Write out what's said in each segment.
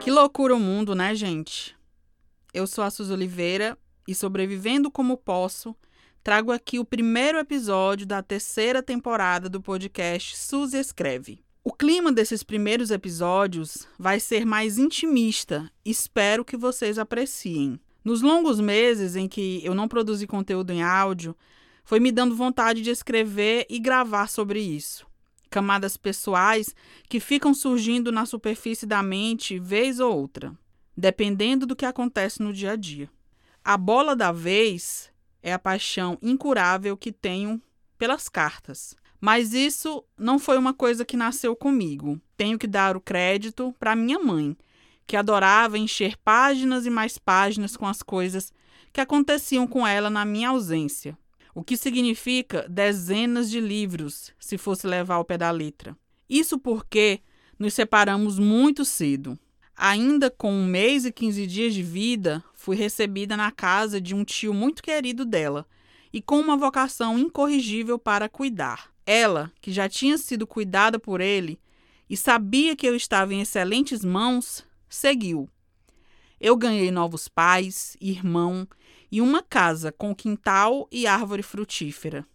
Que loucura o mundo, né, gente? Eu sou a Suzy Oliveira e sobrevivendo como posso, trago aqui o primeiro episódio da terceira temporada do podcast Suzy Escreve. O clima desses primeiros episódios vai ser mais intimista, espero que vocês apreciem. Nos longos meses em que eu não produzi conteúdo em áudio, foi me dando vontade de escrever e gravar sobre isso. Camadas pessoais que ficam surgindo na superfície da mente vez ou outra, dependendo do que acontece no dia a dia. A bola da vez é a paixão incurável que tenho pelas cartas. Mas isso não foi uma coisa que nasceu comigo. Tenho que dar o crédito para minha mãe, que adorava encher páginas e mais páginas com as coisas que aconteciam com ela na minha ausência. O que significa dezenas de livros, se fosse levar ao pé da letra. Isso porque nos separamos muito cedo. Ainda com um mês e quinze dias de vida, fui recebida na casa de um tio muito querido dela e com uma vocação incorrigível para cuidar. Ela, que já tinha sido cuidada por ele e sabia que eu estava em excelentes mãos, seguiu. Eu ganhei novos pais, irmão e uma casa com quintal e árvore frutífera.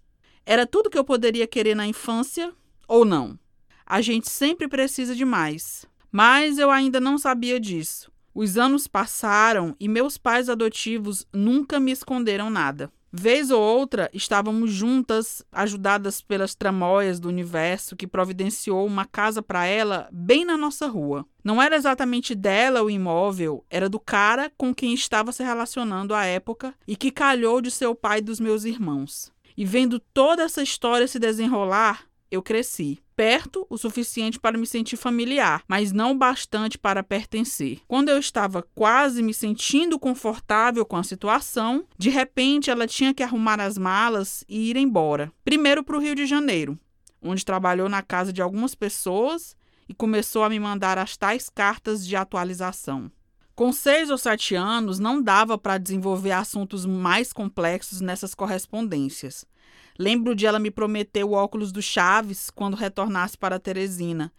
Era tudo que eu poderia querer na infância ou não. A gente sempre precisa de mais. Mas eu ainda não sabia disso. Os anos passaram e meus pais adotivos nunca me esconderam nada. Vez ou outra, estávamos juntas, ajudadas pelas tramóias do universo que providenciou uma casa para ela bem na nossa rua. Não era exatamente dela o imóvel, era do cara com quem estava se relacionando à época e que calhou de ser o pai dos meus irmãos. E vendo toda essa história se desenrolar, eu cresci. Perto o suficiente para me sentir familiar, mas não bastante para pertencer. Quando eu estava quase me sentindo confortável com a situação, de repente ela tinha que arrumar as malas e ir embora. Primeiro para o Rio de Janeiro, onde trabalhou na casa de algumas pessoas e começou a me mandar as tais cartas de atualização. Com seis ou sete anos, não dava para desenvolver assuntos mais complexos nessas correspondências. Lembro de ela me prometer o óculos do Chaves quando retornasse para Teresina.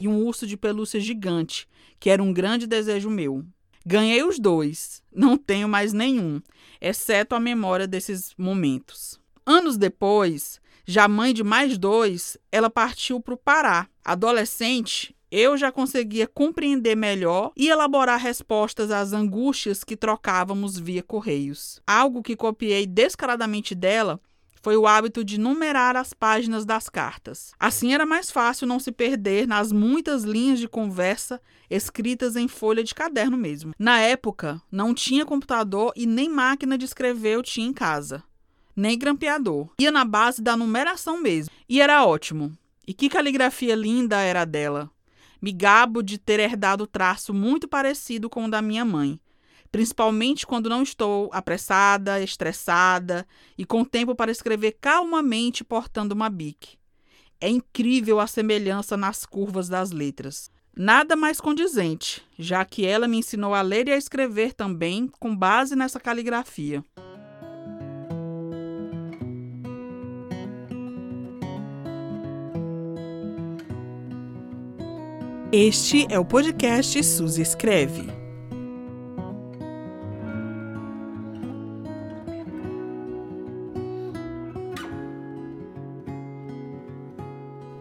E um urso de pelúcia gigante, que era um grande desejo meu. Ganhei os dois, não tenho mais nenhum, exceto a memória desses momentos. Anos depois, já mãe de mais dois, ela partiu para o Pará. Adolescente, eu já conseguia compreender melhor e elaborar respostas às angústias que trocávamos via correios. Algo que copiei descaradamente dela foi o hábito de numerar as páginas das cartas. Assim era mais fácil não se perder nas muitas linhas de conversa escritas em folha de caderno mesmo. Na época, não tinha computador e nem máquina de escrever eu tinha em casa, nem grampeador. Ia na base da numeração mesmo. E era ótimo. E que caligrafia linda era dela. Me gabo de ter herdado traço muito parecido com o da minha mãe principalmente quando não estou apressada, estressada e com tempo para escrever calmamente portando uma bique. É incrível a semelhança nas curvas das letras. Nada mais condizente, já que ela me ensinou a ler e a escrever também com base nessa caligrafia. Este é o podcast Suzy Escreve.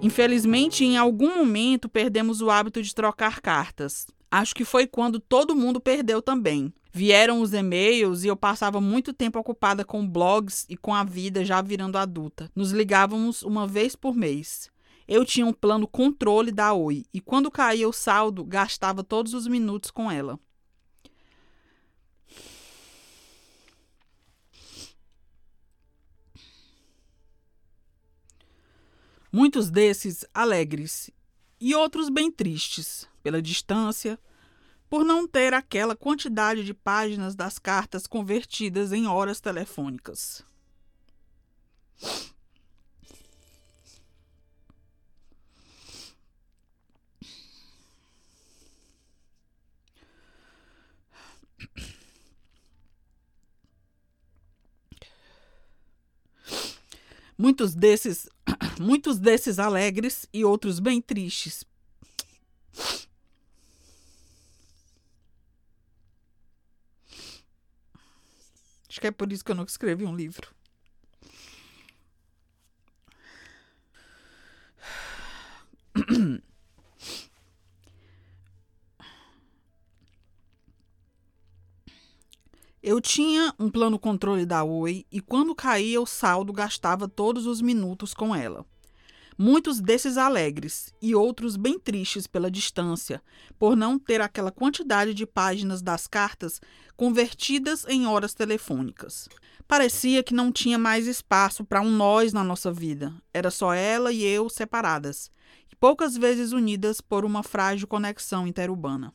Infelizmente, em algum momento perdemos o hábito de trocar cartas. Acho que foi quando todo mundo perdeu também. Vieram os e-mails e eu passava muito tempo ocupada com blogs e com a vida já virando adulta. Nos ligávamos uma vez por mês. Eu tinha um plano controle da Oi e quando caía o saldo, gastava todos os minutos com ela. Muitos desses alegres e outros bem tristes pela distância, por não ter aquela quantidade de páginas das cartas convertidas em horas telefônicas. Muitos desses, muitos desses alegres e outros bem tristes. Acho que é por isso que eu nunca escrevi um livro. Eu tinha um plano controle da Oi e quando caía o saldo gastava todos os minutos com ela. Muitos desses alegres e outros bem tristes pela distância, por não ter aquela quantidade de páginas das cartas convertidas em horas telefônicas. Parecia que não tinha mais espaço para um nós na nossa vida. Era só ela e eu separadas, e poucas vezes unidas por uma frágil conexão interurbana.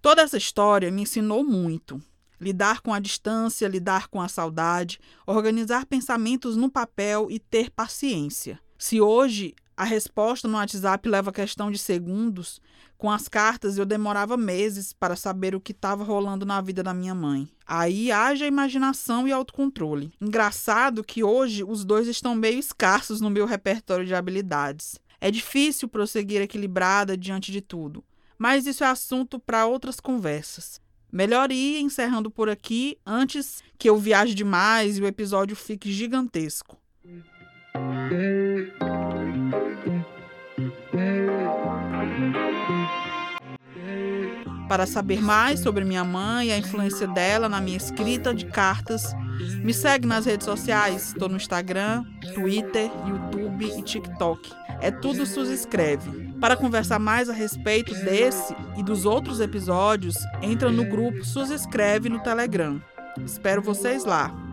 Toda essa história me ensinou muito. Lidar com a distância, lidar com a saudade, organizar pensamentos no papel e ter paciência. Se hoje a resposta no WhatsApp leva questão de segundos, com as cartas eu demorava meses para saber o que estava rolando na vida da minha mãe. Aí haja imaginação e autocontrole. Engraçado que hoje os dois estão meio escassos no meu repertório de habilidades. É difícil prosseguir equilibrada diante de tudo, mas isso é assunto para outras conversas. Melhor ir encerrando por aqui antes que eu viaje demais e o episódio fique gigantesco. Para saber mais sobre minha mãe e a influência dela na minha escrita de cartas, me segue nas redes sociais. Estou no Instagram, Twitter, YouTube e TikTok. É tudo Sus Escreve. Para conversar mais a respeito desse e dos outros episódios, entra no grupo Sus Escreve no Telegram. Espero vocês lá.